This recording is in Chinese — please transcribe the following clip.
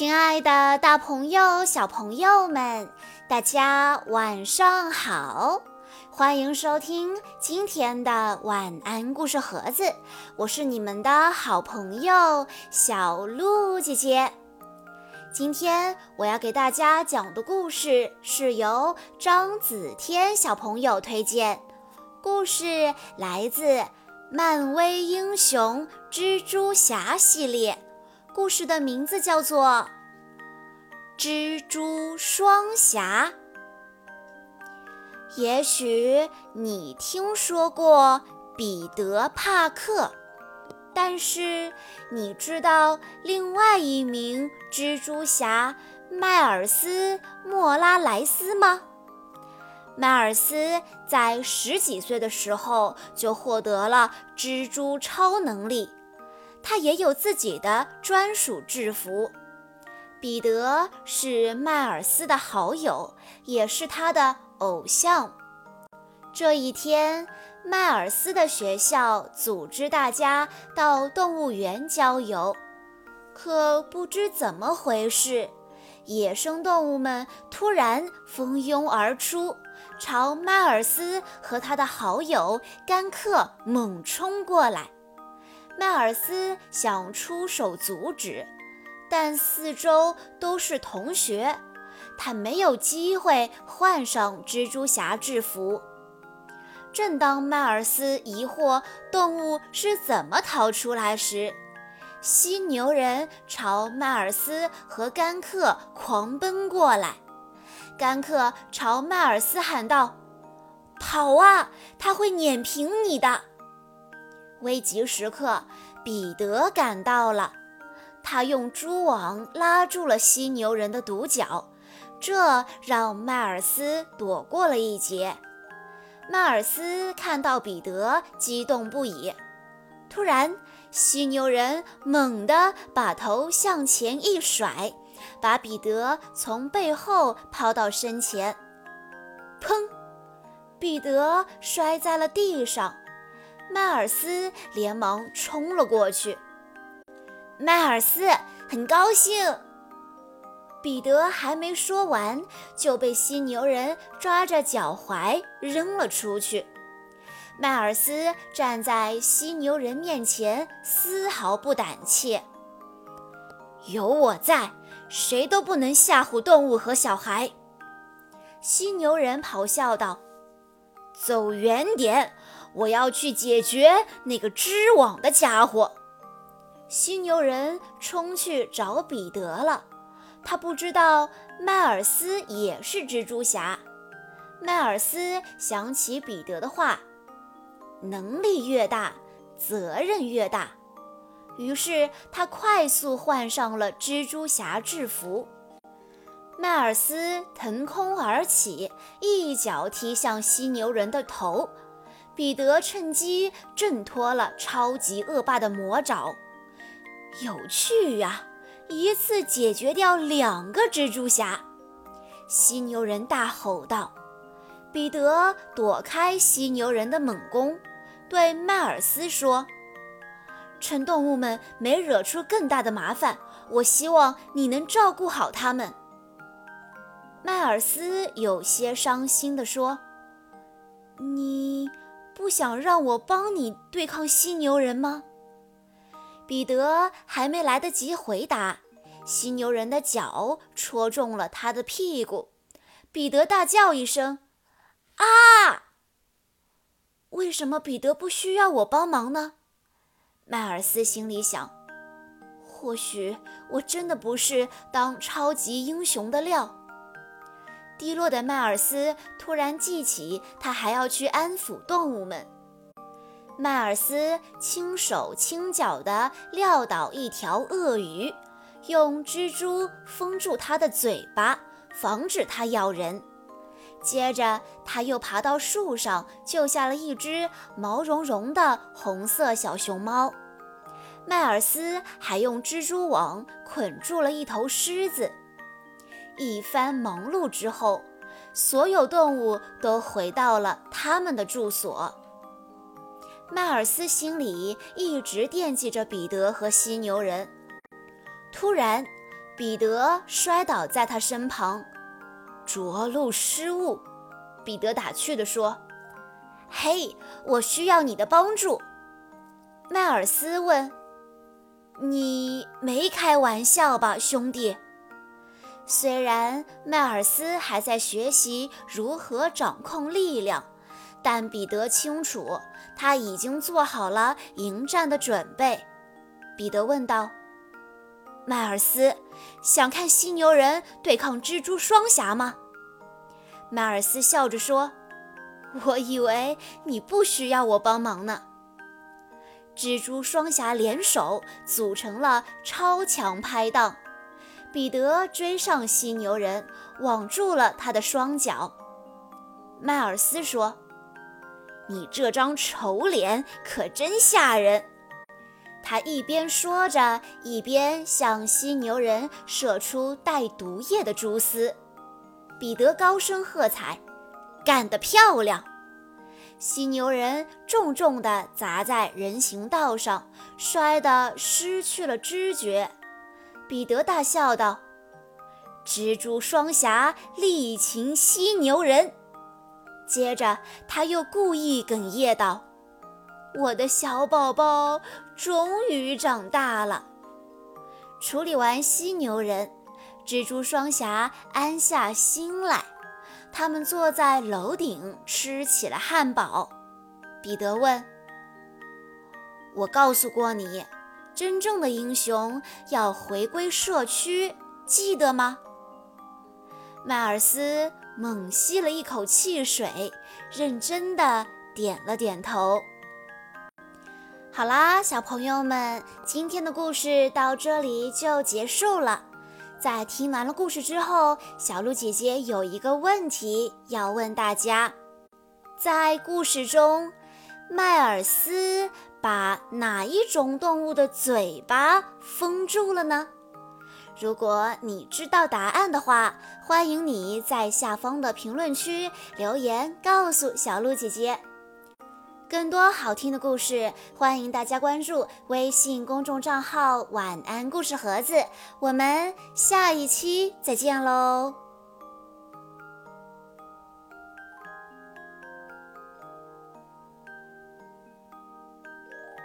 亲爱的，大朋友、小朋友们，大家晚上好！欢迎收听今天的晚安故事盒子，我是你们的好朋友小鹿姐姐。今天我要给大家讲的故事是由张子天小朋友推荐，故事来自《漫威英雄蜘蛛侠》系列。故事的名字叫做《蜘蛛双侠》。也许你听说过彼得·帕克，但是你知道另外一名蜘蛛侠迈尔斯·莫拉莱斯吗？迈尔斯在十几岁的时候就获得了蜘蛛超能力。他也有自己的专属制服。彼得是迈尔斯的好友，也是他的偶像。这一天，迈尔斯的学校组织大家到动物园郊游，可不知怎么回事，野生动物们突然蜂拥而出，朝迈尔斯和他的好友甘克猛冲过来。迈尔斯想出手阻止，但四周都是同学，他没有机会换上蜘蛛侠制服。正当迈尔斯疑惑动物是怎么逃出来时，犀牛人朝迈尔斯和甘克狂奔过来。甘克朝迈尔斯喊道：“跑啊，他会碾平你的！”危急时刻，彼得赶到了。他用蛛网拉住了犀牛人的独角，这让迈尔斯躲过了一劫。迈尔斯看到彼得，激动不已。突然，犀牛人猛地把头向前一甩，把彼得从背后抛到身前。砰！彼得摔在了地上。迈尔斯连忙冲了过去。迈尔斯很高兴。彼得还没说完，就被犀牛人抓着脚踝扔了出去。迈尔斯站在犀牛人面前，丝毫不胆怯。有我在，谁都不能吓唬动物和小孩。犀牛人咆哮道：“走远点！”我要去解决那个织网的家伙。犀牛人冲去找彼得了。他不知道迈尔斯也是蜘蛛侠。迈尔斯想起彼得的话：“能力越大，责任越大。”于是他快速换上了蜘蛛侠制服。迈尔斯腾空而起，一脚踢向犀牛人的头。彼得趁机挣脱了超级恶霸的魔爪，有趣呀！一次解决掉两个蜘蛛侠。犀牛人大吼道。彼得躲开犀牛人的猛攻，对迈尔斯说：“趁动物们没惹出更大的麻烦，我希望你能照顾好他们。”迈尔斯有些伤心地说：“你。”不想让我帮你对抗犀牛人吗？彼得还没来得及回答，犀牛人的脚戳中了他的屁股。彼得大叫一声：“啊！”为什么彼得不需要我帮忙呢？迈尔斯心里想：或许我真的不是当超级英雄的料。低落的迈尔斯突然记起，他还要去安抚动物们。迈尔斯轻手轻脚地撂倒一条鳄鱼，用蜘蛛封住它的嘴巴，防止它咬人。接着，他又爬到树上，救下了一只毛茸茸的红色小熊猫。迈尔斯还用蜘蛛网捆住了一头狮子。一番忙碌之后，所有动物都回到了他们的住所。迈尔斯心里一直惦记着彼得和犀牛人。突然，彼得摔倒在他身旁，着陆失误。彼得打趣地说：“嘿，我需要你的帮助。”迈尔斯问：“你没开玩笑吧，兄弟？”虽然迈尔斯还在学习如何掌控力量，但彼得清楚他已经做好了迎战的准备。彼得问道：“迈尔斯，想看犀牛人对抗蜘蛛双侠吗？”迈尔斯笑着说：“我以为你不需要我帮忙呢。”蜘蛛双侠联手组成了超强拍档，彼得追上犀牛人，网住了他的双脚。迈尔斯说：“你这张丑脸可真吓人。”他一边说着，一边向犀牛人射出带毒液的蛛丝。彼得高声喝彩：“干得漂亮！”犀牛人重重地砸在人行道上，摔得失去了知觉。彼得大笑道：“蜘蛛双侠力擒犀牛人。”接着他又故意哽咽道：“我的小宝宝终于长大了。”处理完犀牛人。蜘蛛双侠安下心来，他们坐在楼顶吃起了汉堡。彼得问：“我告诉过你，真正的英雄要回归社区，记得吗？”迈尔斯猛吸了一口气水，认真的点了点头。好啦，小朋友们，今天的故事到这里就结束了。在听完了故事之后，小鹿姐姐有一个问题要问大家：在故事中，迈尔斯把哪一种动物的嘴巴封住了呢？如果你知道答案的话，欢迎你在下方的评论区留言告诉小鹿姐姐。更多好听的故事，欢迎大家关注微信公众账号“晚安故事盒子”。我们下一期再见喽！